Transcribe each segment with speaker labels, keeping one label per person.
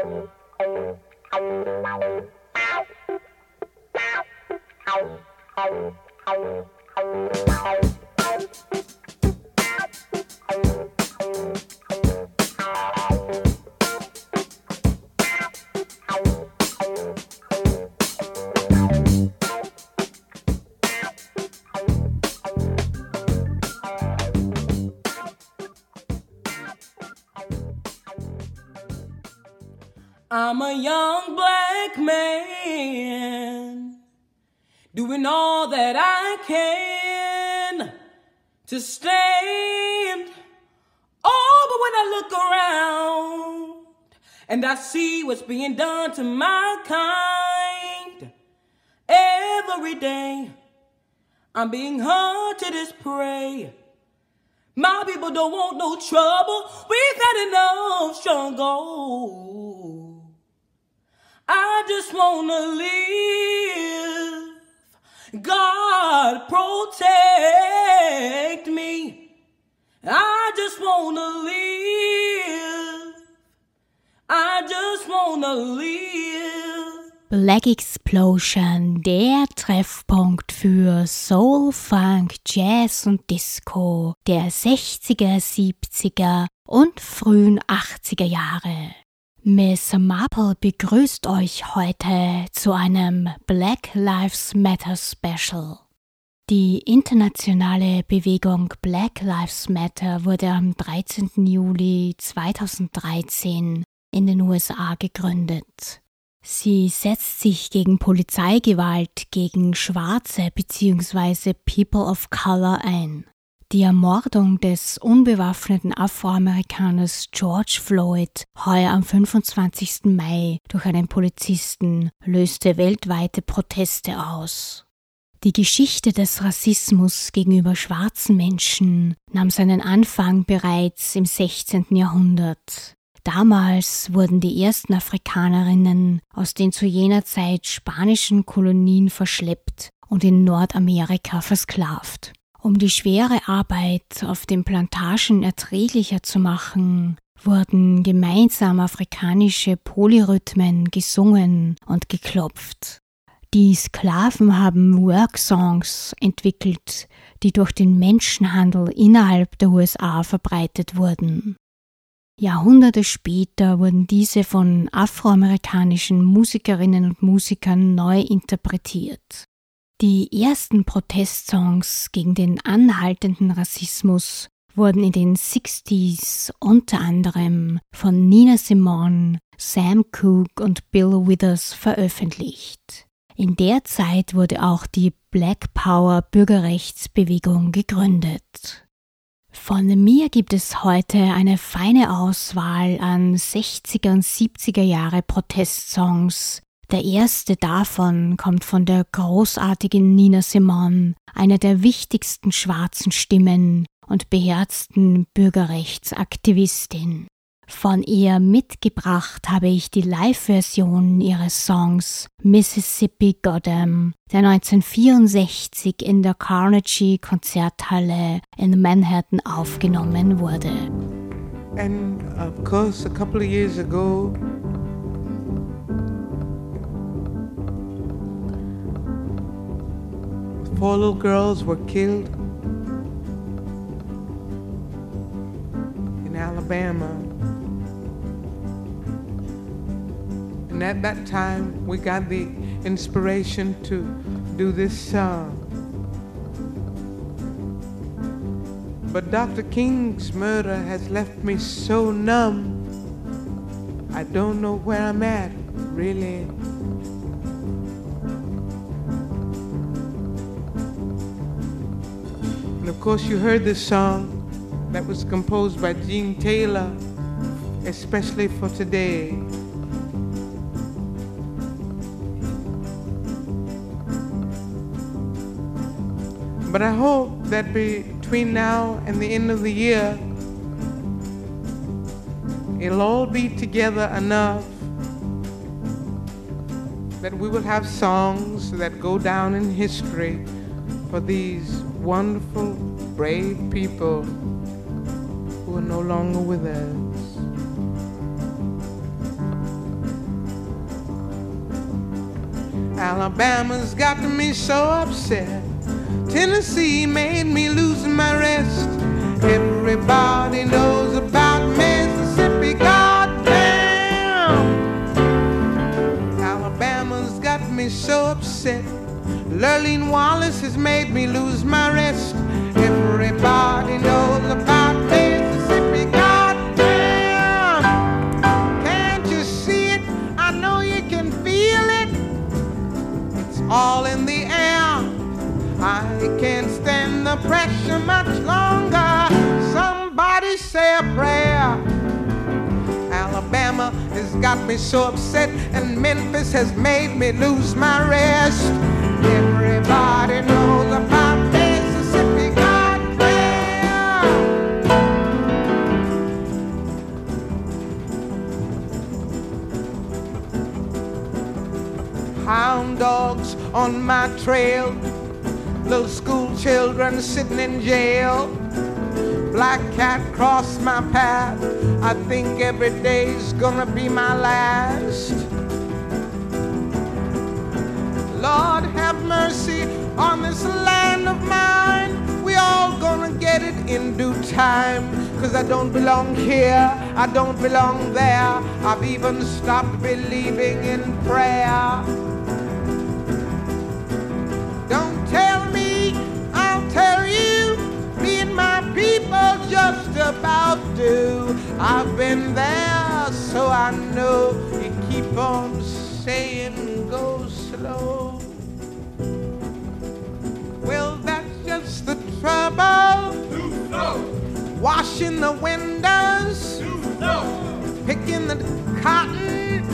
Speaker 1: Thank you. Young black man doing all that I can to stand. Oh, but when I look around and I see what's being done to my kind every day, I'm being hunted as prey. My people don't want no trouble. We've had enough struggle. Wanna live. God protect me. I just wanna live. I just wanna live.
Speaker 2: Black Explosion, der Treffpunkt für Soul, Funk, Jazz und Disco der 60er, 70er und frühen 80er Jahre. Miss Marple begrüßt euch heute zu einem Black Lives Matter Special. Die internationale Bewegung Black Lives Matter wurde am 13. Juli 2013 in den USA gegründet. Sie setzt sich gegen Polizeigewalt gegen Schwarze bzw. People of Color ein. Die Ermordung des unbewaffneten Afroamerikaners George Floyd heuer am 25. Mai durch einen Polizisten löste weltweite Proteste aus. Die Geschichte des Rassismus gegenüber schwarzen Menschen nahm seinen Anfang bereits im 16. Jahrhundert. Damals wurden die ersten Afrikanerinnen aus den zu jener Zeit spanischen Kolonien verschleppt und in Nordamerika versklavt. Um die schwere Arbeit auf den Plantagen erträglicher zu machen, wurden gemeinsam afrikanische Polyrhythmen gesungen und geklopft. Die Sklaven haben Worksongs entwickelt, die durch den Menschenhandel innerhalb der USA verbreitet wurden. Jahrhunderte später wurden diese von afroamerikanischen Musikerinnen und Musikern neu interpretiert. Die ersten Protestsongs gegen den anhaltenden Rassismus wurden in den 60s unter anderem von Nina Simone, Sam Cooke und Bill Withers veröffentlicht. In der Zeit wurde auch die Black Power Bürgerrechtsbewegung gegründet. Von mir gibt es heute eine feine Auswahl an 60er und 70er Jahre Protestsongs, der erste davon kommt von der großartigen Nina Simone, einer der wichtigsten schwarzen Stimmen und beherzten Bürgerrechtsaktivistin. Von ihr mitgebracht habe ich die Live-Version ihres Songs Mississippi Goddam, der 1964 in der Carnegie Konzerthalle in Manhattan aufgenommen wurde.
Speaker 3: And of course, a couple of years ago, Four little girls were killed in Alabama. And at that time, we got the inspiration to do this song. But Dr. King's murder has left me so numb. I don't know where I'm at, really. Course, you heard this song that was composed by Gene Taylor, especially for today. But I hope that between now and the end of the year, it'll all be together enough that we will have songs that go down in history for these wonderful, brave people who are no longer with us. Alabama's got me so upset. Tennessee made me lose my rest. Everybody knows about Mississippi. Goddamn! Alabama's got me so upset. Lurleen Wallace has made me lose my rest. Everybody knows about Mississippi, goddamn. Can't you see it? I know you can feel it. It's all in the air. I can't stand the pressure much longer. Somebody say a prayer. Alabama has got me so upset, and Memphis has made me lose my rest. Everybody knows about Hound dogs on my trail, little school children sitting in jail. Black cat crossed my path. I think every day's gonna be my last. Lord, have mercy on this land of mine. We all gonna get it in due time. Cause I don't belong here, I don't belong there. I've even stopped believing in prayer. People just about do. I've been there, so I know you keep on saying go slow. Well, that's just the trouble. Washing the windows, picking the cotton,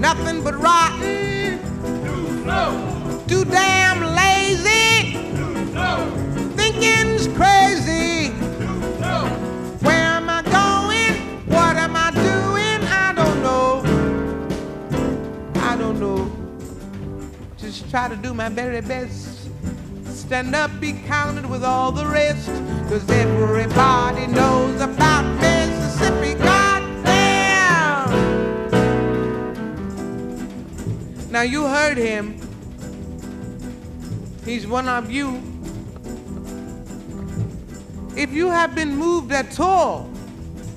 Speaker 3: nothing but rotten. Too damn lazy, thinking's crazy. Try to do my very best. Stand up, be counted with all the rest. Cause everybody knows about Mississippi. Goddamn! Now you heard him. He's one of you. If you have been moved at all,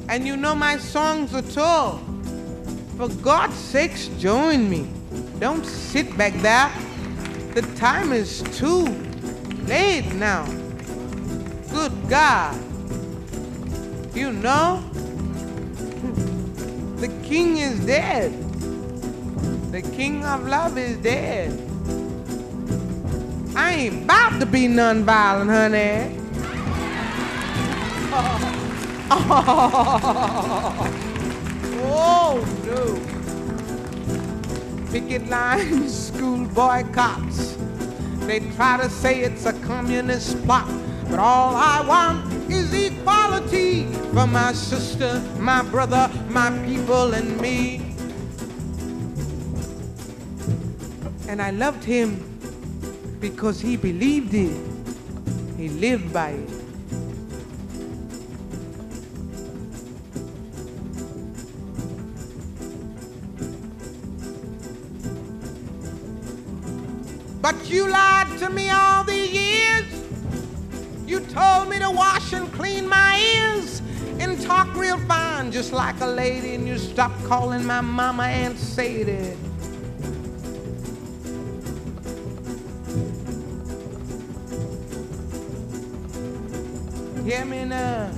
Speaker 3: and you know my songs at all, for God's sakes, join me. Don't sit back there. The time is too late now. Good God. You know? The king is dead. The king of love is dead. I ain't about to be nonviolent, honey. Oh, oh, oh, no. Picket lines, school boycotts. They try to say it's a communist plot, but all I want is equality for my sister, my brother, my people, and me. And I loved him because he believed it, he lived by it. But you lied to me all these years. You told me to wash and clean my ears and talk real fine, just like a lady, and you stopped calling my mama Aunt Sadie. Hear me now.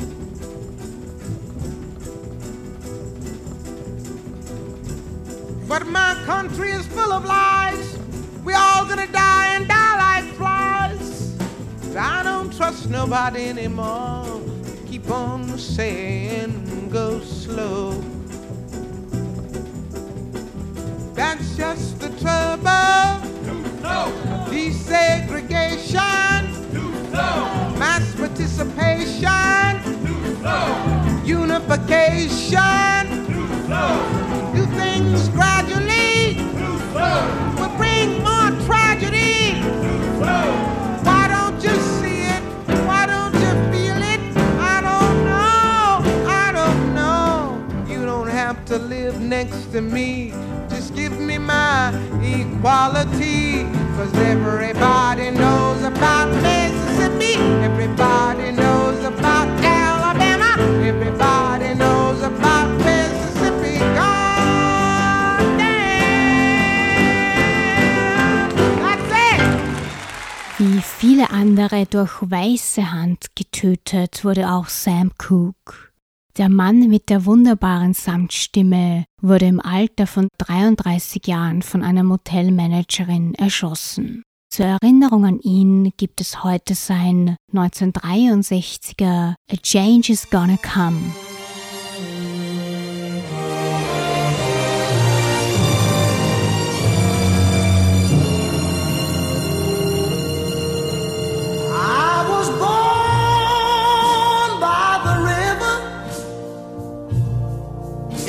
Speaker 3: But my country is full of lies. We all gonna die and die like flies. I don't trust nobody anymore. Keep on saying go slow. That's just the trouble. Desegregation, mass participation, unification. Do things gradually next to me. Just give me my equality. Cause everybody knows about Mississippi. Everybody knows about Alabama. Everybody knows about Mississippi. God damn. That's it.
Speaker 2: Wie viele andere durch weiße Hand getötet wurde auch Sam Cooke. Der Mann mit der wunderbaren Samtstimme wurde im Alter von 33 Jahren von einer Motelmanagerin erschossen. Zur Erinnerung an ihn gibt es heute sein 1963er A Change is Gonna Come.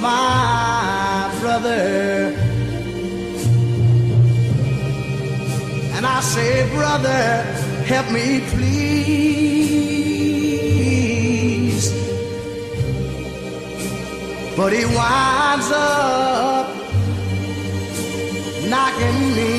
Speaker 4: My brother and I say, Brother, help me, please. But he winds up knocking me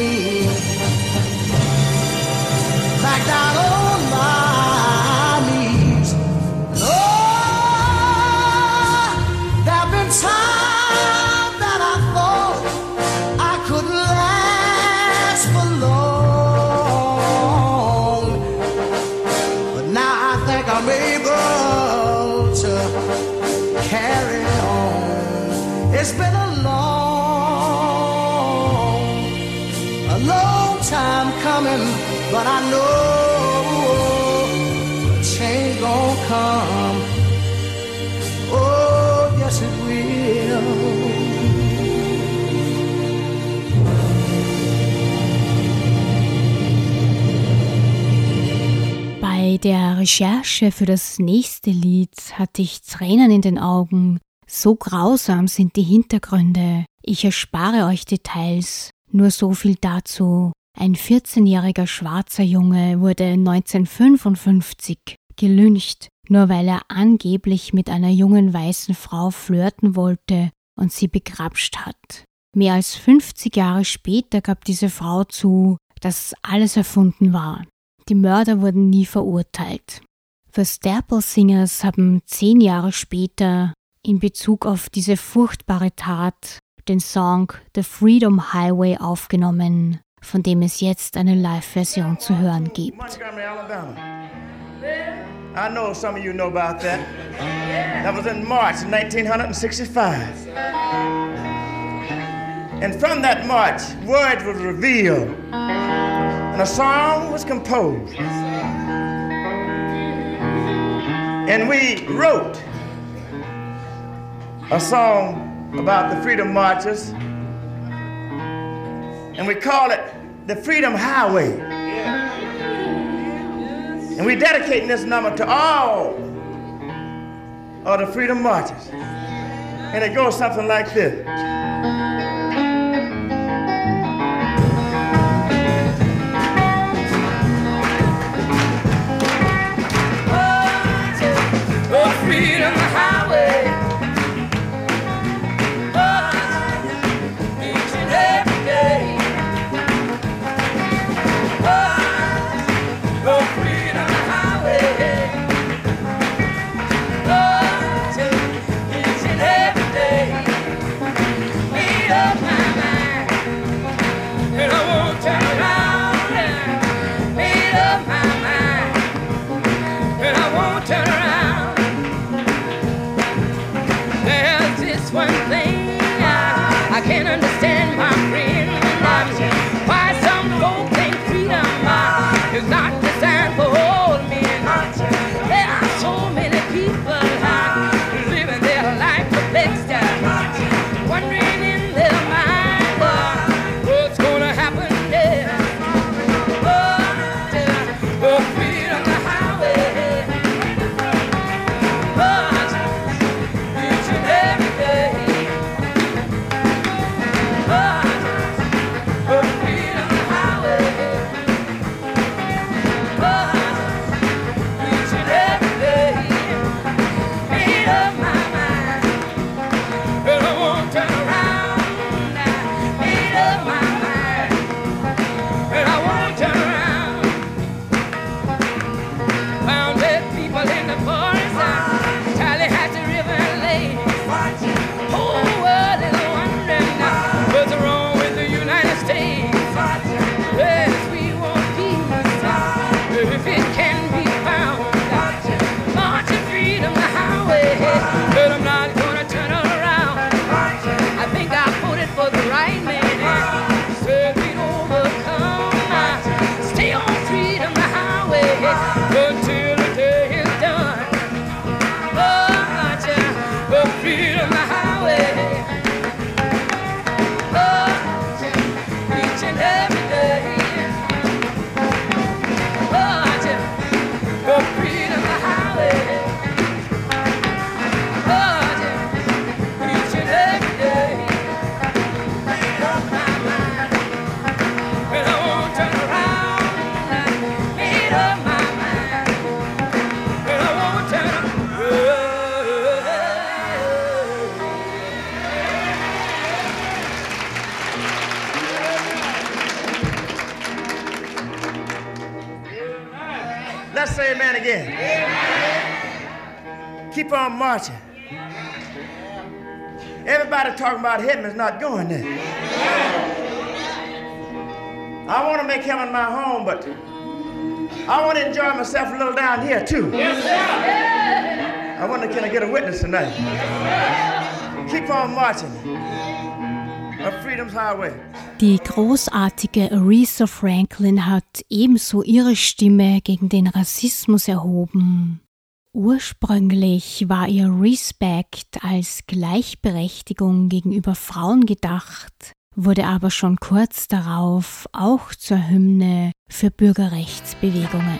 Speaker 2: der Recherche für das nächste Lied hatte ich Tränen in den Augen. So grausam sind die Hintergründe. Ich erspare euch Details. Nur so viel dazu. Ein 14-jähriger schwarzer Junge wurde 1955 gelyncht, nur weil er angeblich mit einer jungen weißen Frau flirten wollte und sie begrapscht hat. Mehr als 50 Jahre später gab diese Frau zu, dass alles erfunden war. Die Mörder wurden nie verurteilt. The Staple Singers haben zehn Jahre später in Bezug auf diese furchtbare Tat den Song The Freedom Highway aufgenommen, von dem es jetzt eine Live-Version zu hören gibt.
Speaker 5: I know some of you know about that. That was in March 1965. And from that march, words were revealed, a song was composed. And we wrote a song about the freedom marches. and we call it the Freedom Highway. And we're dedicating this number to all of the freedom marches. And it goes something like this. Talking is not going there. I want to make heaven my home, but I want to enjoy myself a little down here too. I wonder, can I get a witness tonight? Keep on marching. A freedom's highway.
Speaker 2: Die großartige Aretha Franklin hat ebenso ihre Stimme gegen den Rassismus erhoben. Ursprünglich war ihr Respect als Gleichberechtigung gegenüber Frauen gedacht, wurde aber schon kurz darauf auch zur Hymne für Bürgerrechtsbewegungen.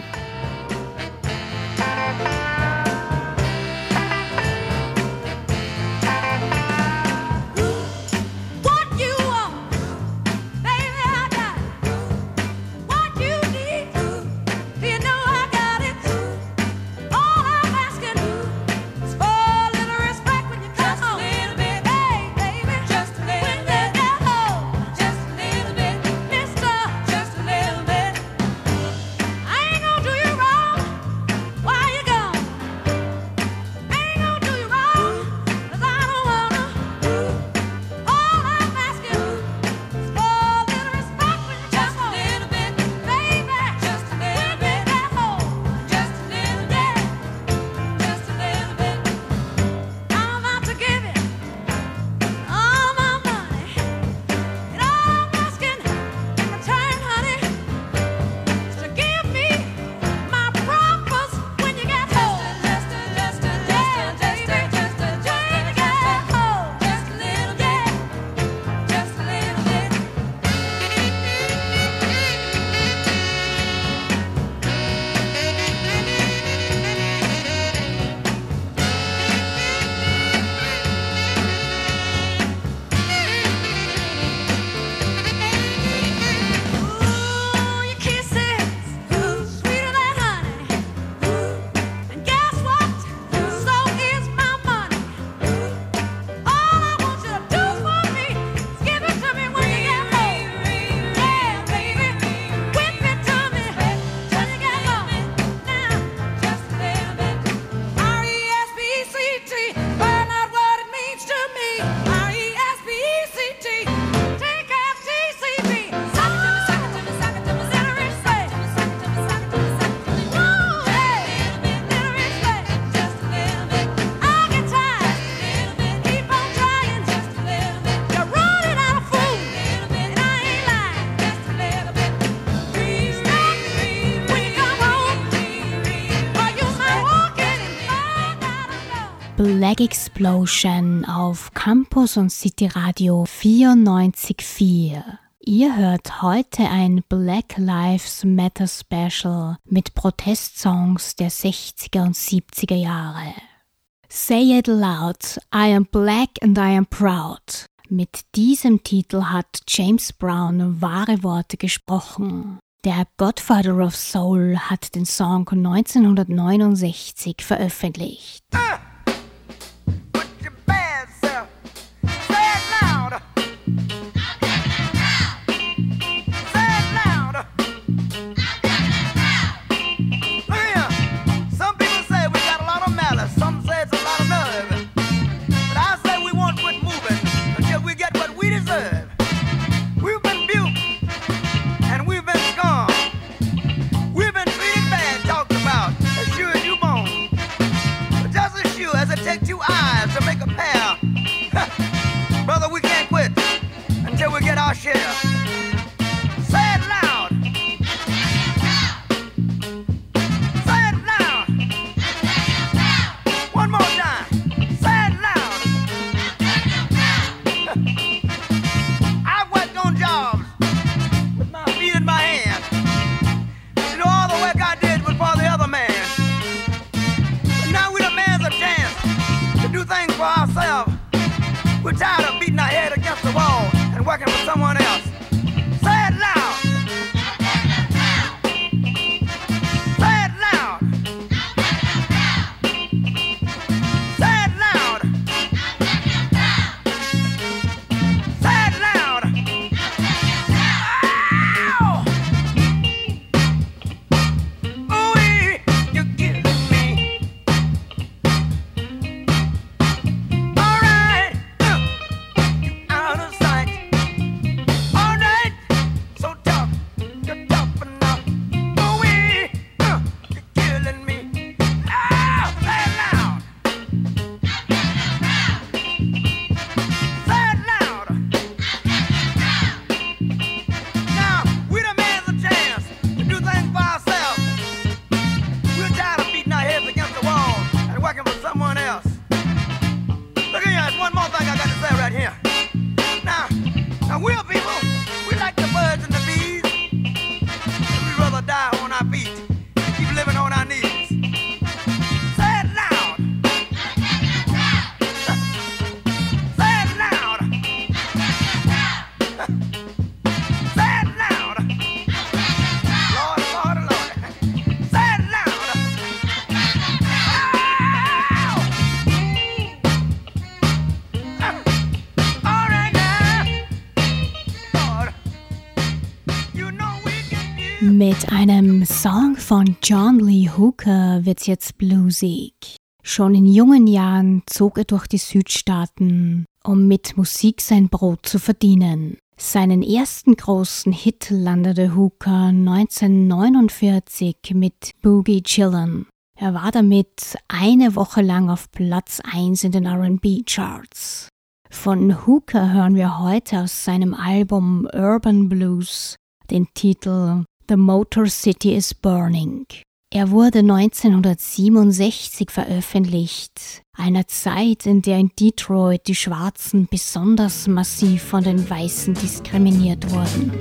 Speaker 2: Explosion auf Campus und City Radio 94.4. Ihr hört heute ein Black Lives Matter Special mit Protestsongs der 60er und 70er Jahre. Say it loud, I am black and I am proud. Mit diesem Titel hat James Brown wahre Worte gesprochen. Der Godfather of Soul hat den Song 1969 veröffentlicht. Ah!
Speaker 6: take two eyes to make a pair. Brother, we can't quit until we get our share.
Speaker 2: Mit einem Song von John Lee Hooker wird's jetzt bluesig. Schon in jungen Jahren zog er durch die Südstaaten, um mit Musik sein Brot zu verdienen. Seinen ersten großen Hit landete Hooker 1949 mit Boogie Chillin'. Er war damit eine Woche lang auf Platz 1 in den RB Charts. Von Hooker hören wir heute aus seinem Album Urban Blues den Titel The Motor City is Burning. Er wurde 1967 veröffentlicht, einer Zeit, in der in Detroit die Schwarzen besonders massiv von den Weißen diskriminiert wurden.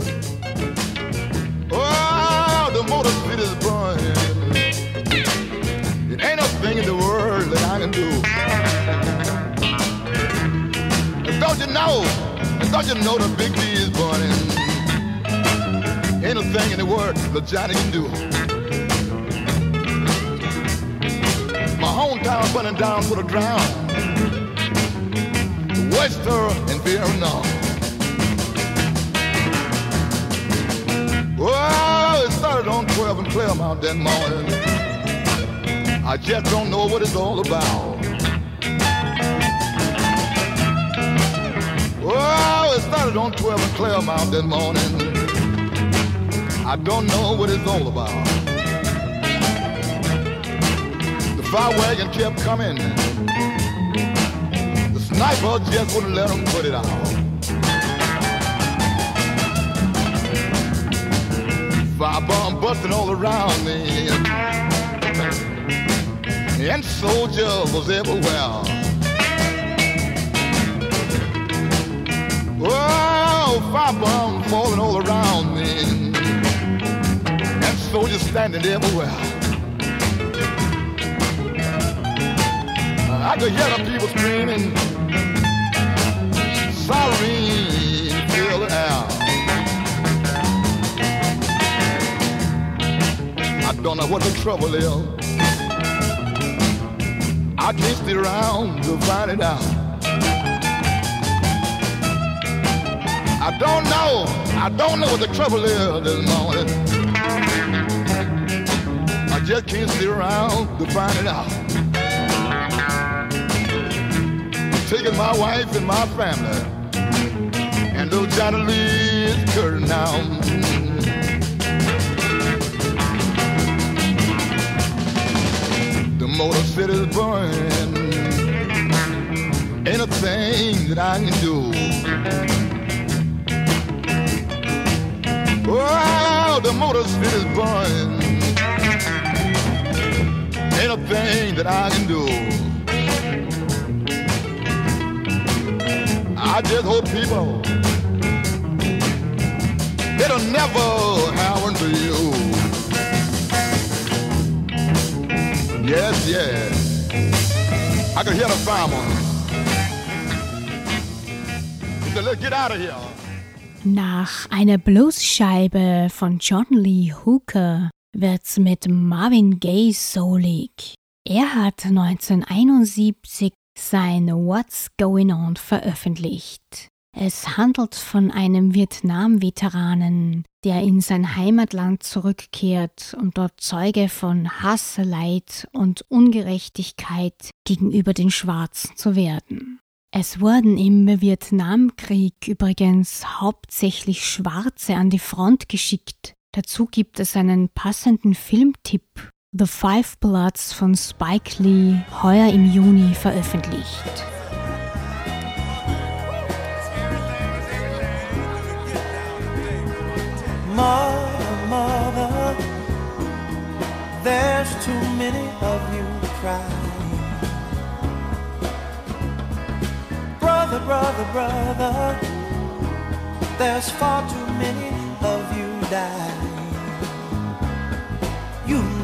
Speaker 2: Oh, the motor city is burning. It ain't thing in the world that I can do. Don't you know? Don't you know the big D is burning? Anything in the world that Johnny can do. My hometown burning down to the ground. Wester and Vietnam. Well, it started on 12 and Clairmount that morning. I just don't know what it's all about. Well, it started on 12 and Clairmount that morning. I don't know what it's all about. The fire wagon kept coming. The sniper just wouldn't let them put it out. Fire bomb busting all around me.
Speaker 7: and soldiers was everywhere. Oh, fire bombs falling all around me, soldiers standing everywhere. I could hear the people screaming, siren fill the air. I don't know what the trouble is. I can't stay around to find it out. I don't know, I don't know what the trouble is this morning. Just can't sit around to find it out. Taking my wife and my family, and little Johnny Lee is curtain now. The motor city's burning. Ain't a thing that I can do. Oh, the motor city's burning. A thing that I can do. I just hope people it'll never happen to you. Yes, yes. I could hear the fireman. He let's get out of here.
Speaker 2: Nach einer Bluesscheibe von John Lee Hooker wird's mit Marvin Gaye soulig. Er hat 1971 sein What's Going On veröffentlicht. Es handelt von einem Vietnam-Veteranen, der in sein Heimatland zurückkehrt und dort Zeuge von Hass, Leid und Ungerechtigkeit gegenüber den Schwarzen zu werden. Es wurden im Vietnamkrieg übrigens hauptsächlich Schwarze an die Front geschickt. Dazu gibt es einen passenden Filmtipp. The Five Bloods von Spike Lee, heuer im Juni veröffentlicht.
Speaker 8: Mother, mother, there's too many of you crying. Brother, brother, brother, there's far too many of you dying.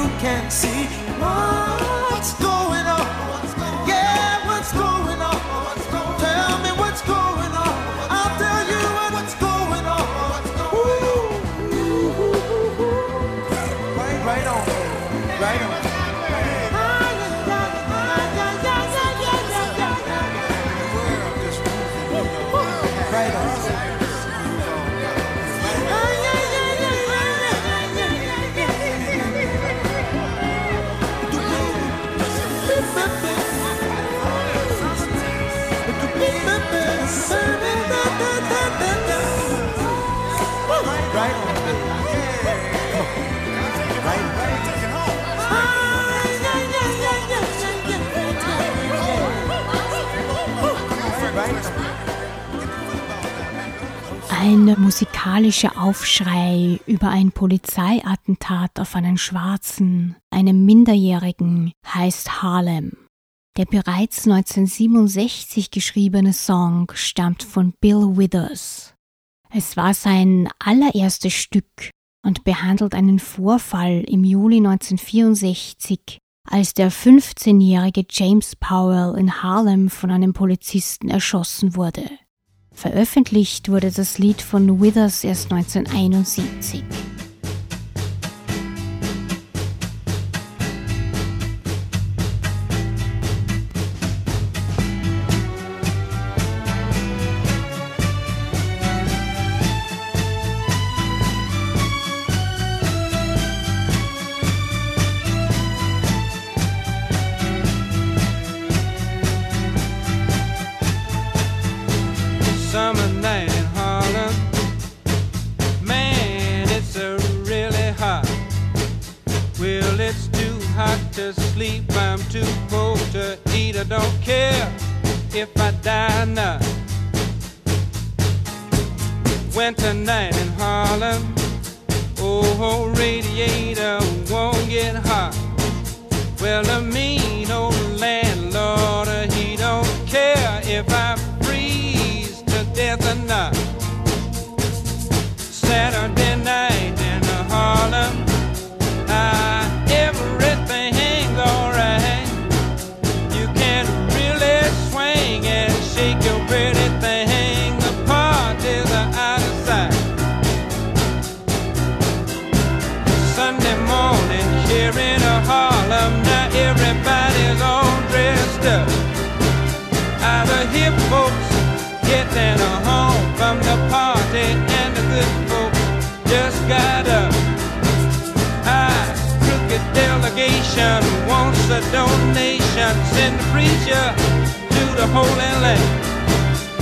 Speaker 8: you can't see what's going on.
Speaker 2: ein musikalischer Aufschrei über ein Polizeiattentat auf einen Schwarzen, einem Minderjährigen, heißt Harlem. Der bereits 1967 geschriebene Song stammt von Bill Withers. Es war sein allererstes Stück und behandelt einen Vorfall im Juli 1964, als der 15-jährige James Powell in Harlem von einem Polizisten erschossen wurde. Veröffentlicht wurde das Lied von Withers erst 1971.
Speaker 9: if I everyone who wants a donation, send the preacher to the Holy Land.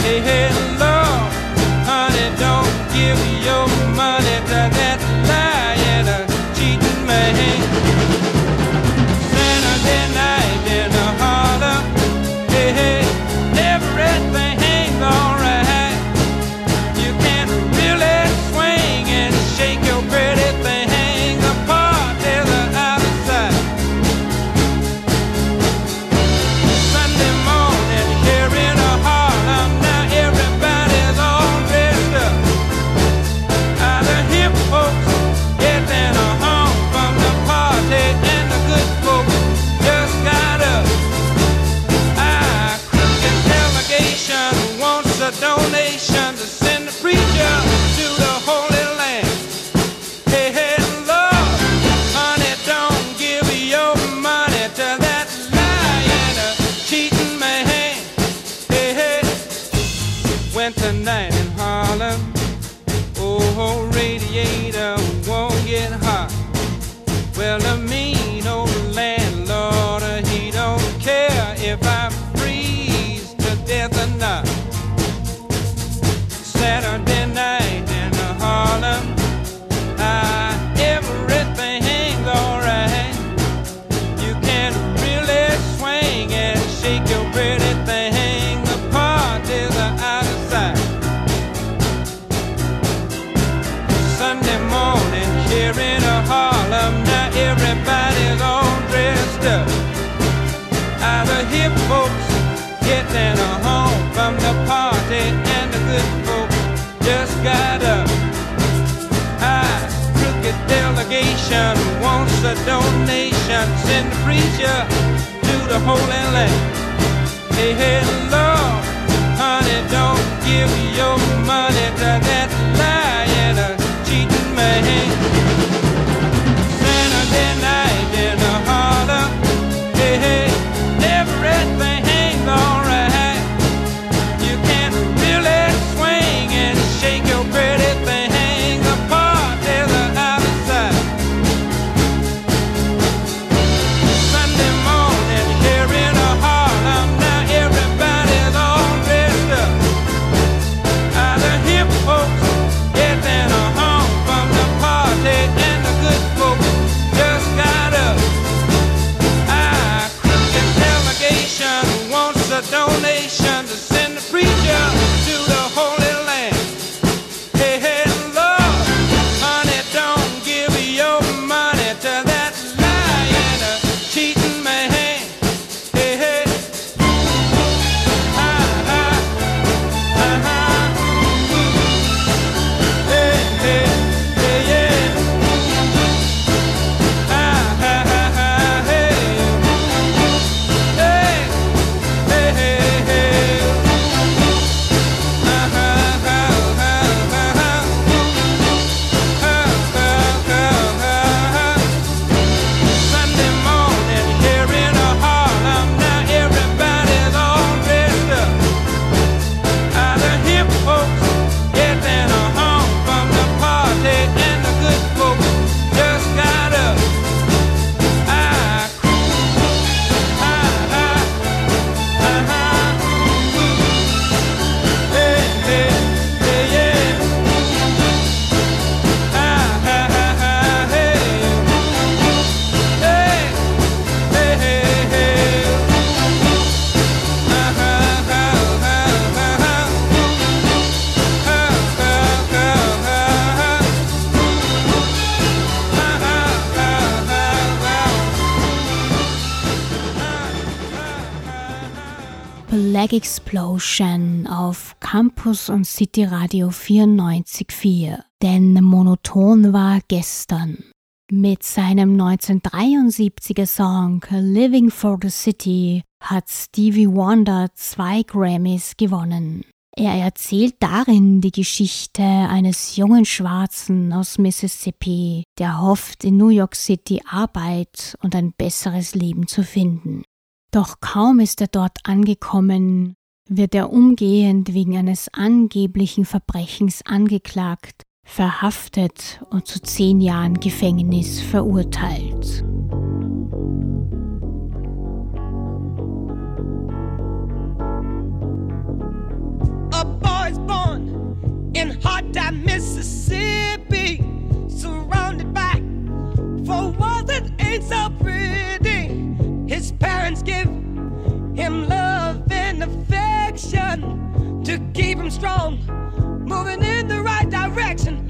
Speaker 9: Hey, hey, Lord, honey, don't give your money to that and send the preacher to the Holy Land. Hey, hey, Lord, honey, don't give your money to that
Speaker 2: Explosion auf Campus und City Radio 94.4. Denn monoton war gestern. Mit seinem 1973er Song Living for the City hat Stevie Wonder zwei Grammys gewonnen. Er erzählt darin die Geschichte eines jungen Schwarzen aus Mississippi, der hofft, in New York City Arbeit und ein besseres Leben zu finden. Doch kaum ist er dort angekommen, wird er umgehend wegen eines angeblichen Verbrechens angeklagt, verhaftet und zu zehn Jahren Gefängnis verurteilt.
Speaker 10: Him strong, moving in the right direction,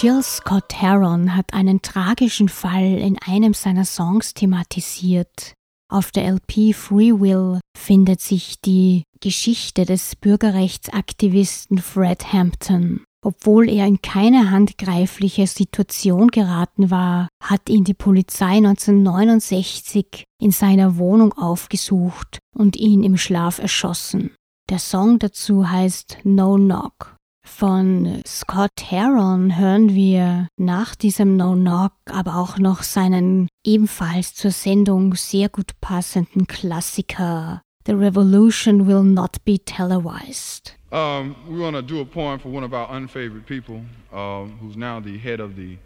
Speaker 2: Jill Scott Heron hat einen tragischen Fall in einem seiner Songs thematisiert. Auf der LP Free Will findet sich die Geschichte des Bürgerrechtsaktivisten Fred Hampton. Obwohl er in keine handgreifliche Situation geraten war, hat ihn die Polizei 1969 in seiner Wohnung aufgesucht und ihn im Schlaf erschossen. Der Song dazu heißt No Knock. Von Scott Heron hören wir nach diesem No Knock aber auch noch seinen ebenfalls zur Sendung sehr gut passenden Klassiker The Revolution Will Not Be Televised.
Speaker 11: Um, we want to do a poem for one of our unfavored people, um, who's now the head of the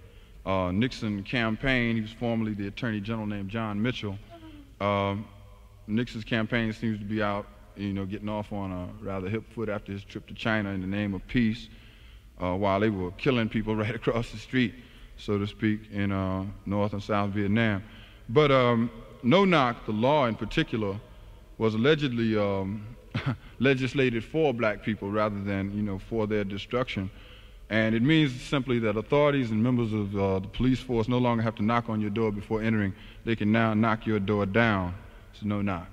Speaker 11: uh, Nixon campaign. He was formerly the Attorney General named John Mitchell. Um, Nixon's campaign seems to be out, you know, getting off on a rather hip foot after his trip to China in the name of peace, uh, while they were killing people right across the street, so to speak, in uh, North and South Vietnam. But um, no knock, the law in particular, was allegedly um, legislated for black people rather than, you know, for their destruction. And it means simply that authorities and members of uh, the police force no longer have to knock on your door before entering. They can now knock your door down. It's no knock.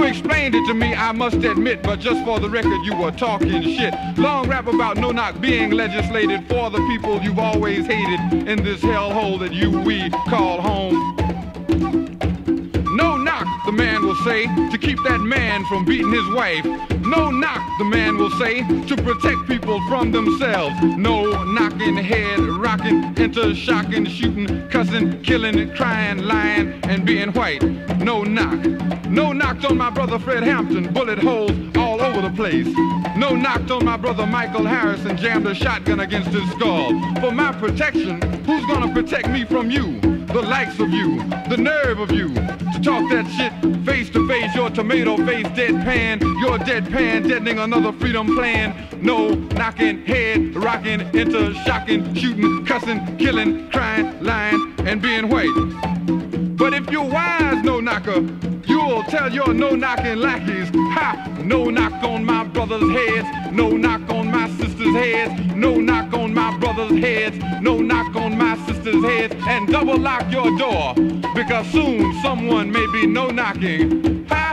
Speaker 11: You explained it to me, I must admit, but just for the record, you were talking shit. Long rap about no knock being legislated for the people you've always hated in this hellhole that you we call home.
Speaker 12: The man will say, to keep that man from beating his wife. No knock, the man will say, to protect people from themselves. No knocking, head rocking, into shocking, shooting, cussing, killing, crying, lying, and being white. No knock. No knocked on my brother Fred Hampton, bullet holes all over the place. No knocked on my brother Michael Harrison, jammed a shotgun against his skull. For my protection, who's gonna protect me from you? The likes of you, the nerve of you, to talk that shit face to face, your tomato face deadpan, your deadpan deadening another freedom plan. No knocking, head rocking, into shocking, shooting, cussing, killing, crying, lying, and being white. But if you're wise, no knocker, you'll tell your no knocking lackeys, ha, no knock on my brother's heads, no knock on my sister's heads, no knock on my brother's heads, no knock on my sister's heads, and double lock your door, because soon someone may be no knocking, ha,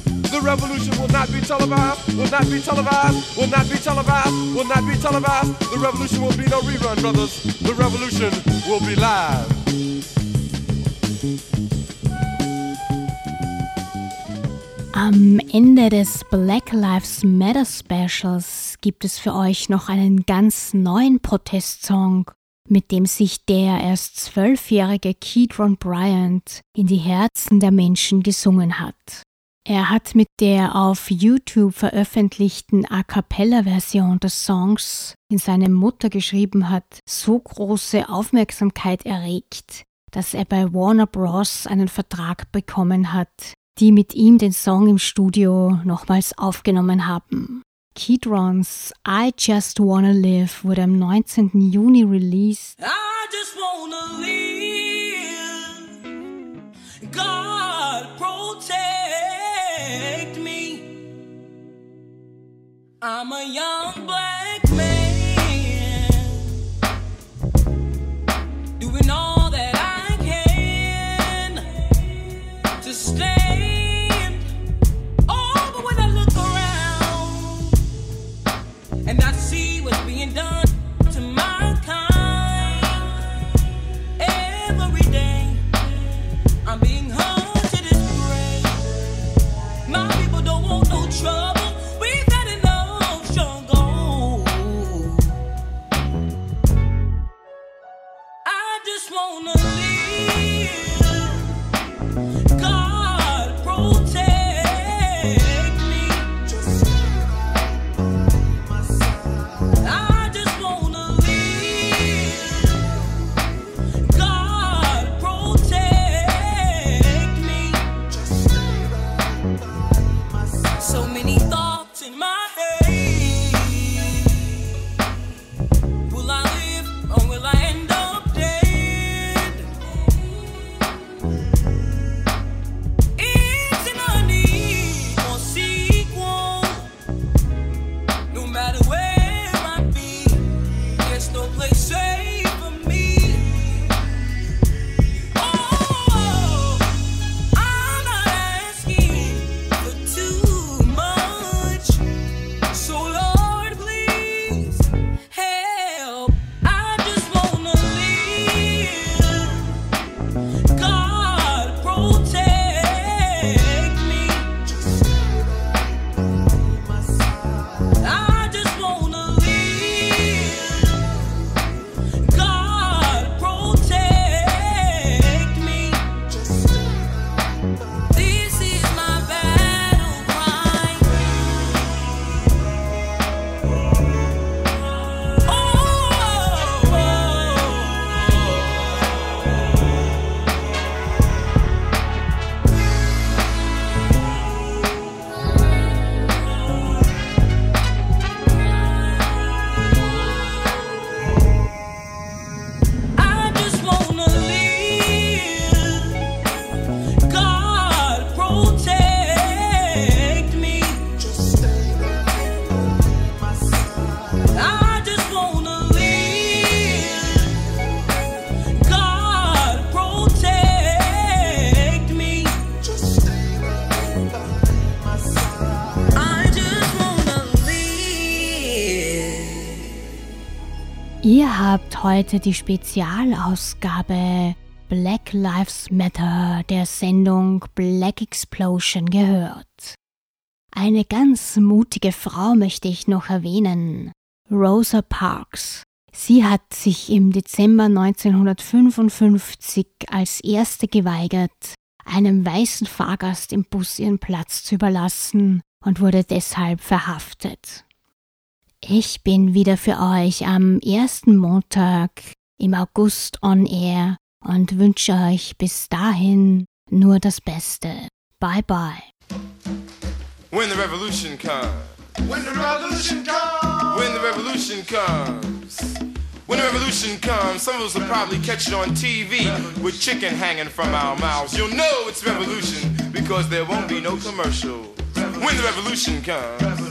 Speaker 13: The revolution will not be televised, will not be televised, will not be televised, will not be televised. The revolution will be no rerun, brothers. The revolution will be live.
Speaker 2: Am Ende des Black Lives Matter Specials gibt es für euch noch einen ganz neuen Protestsong, mit dem sich der erst zwölfjährige Keatron Bryant in die Herzen der Menschen gesungen hat. Er hat mit der auf YouTube veröffentlichten A cappella-Version des Songs, den seine Mutter geschrieben hat, so große Aufmerksamkeit erregt, dass er bei Warner Bros. einen Vertrag bekommen hat, die mit ihm den Song im Studio nochmals aufgenommen haben. Keatrons I Just Wanna Live wurde am 19. Juni released.
Speaker 1: I just wanna live. God take me. I'm a young black man doing all that I can to stay.
Speaker 2: Ihr habt heute die Spezialausgabe Black Lives Matter der Sendung Black Explosion gehört. Eine ganz mutige Frau möchte ich noch erwähnen, Rosa Parks. Sie hat sich im Dezember 1955 als erste geweigert, einem weißen Fahrgast im Bus ihren Platz zu überlassen und wurde deshalb verhaftet. Ich bin wieder für euch am ersten Montag im August on Air und wünsche euch bis dahin nur das Beste. Bye bye.
Speaker 14: When the revolution comes.
Speaker 7: When the revolution comes.
Speaker 14: When the revolution comes. When the revolution comes, some of us will probably catch it on TV with chicken hanging from our mouths. You'll know it's revolution because there won't be no commercial. When the revolution comes.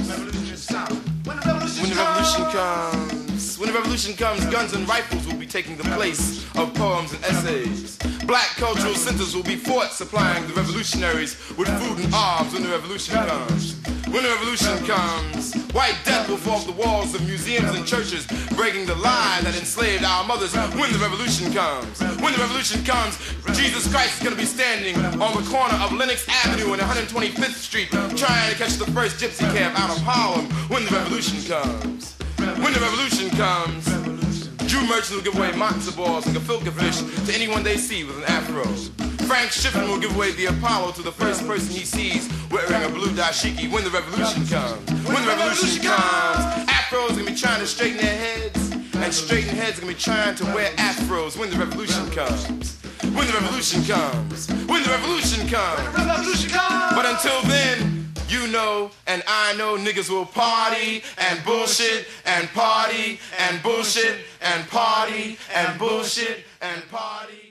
Speaker 14: When the revolution comes, when the revolution comes, guns and rifles will be taking the place of poems and essays. Black cultural centers will be forts supplying the revolutionaries with food and arms when the revolution comes. When the revolution comes, white death will fall off the walls of museums and churches, breaking the lie that enslaved our mothers. When the revolution comes, when the revolution comes, Jesus Christ is going to be standing on the corner of Lenox Avenue and 125th Street, trying to catch the first gypsy cab out of Harlem. When the revolution comes. When the revolution comes, Jew merchants will give away matzo balls and gefilte fish to anyone they see with an afro. Frank Schiffman will give away the Apollo to the first person he sees wearing a blue dashiki when the revolution comes. When the revolution comes, afros gonna be trying to straighten their heads, and straighten heads gonna be trying to wear afros when the revolution comes. When the revolution comes. When the revolution comes. revolution comes. But until then, you know and I know niggas will party and bullshit and party and bullshit and party and bullshit and party.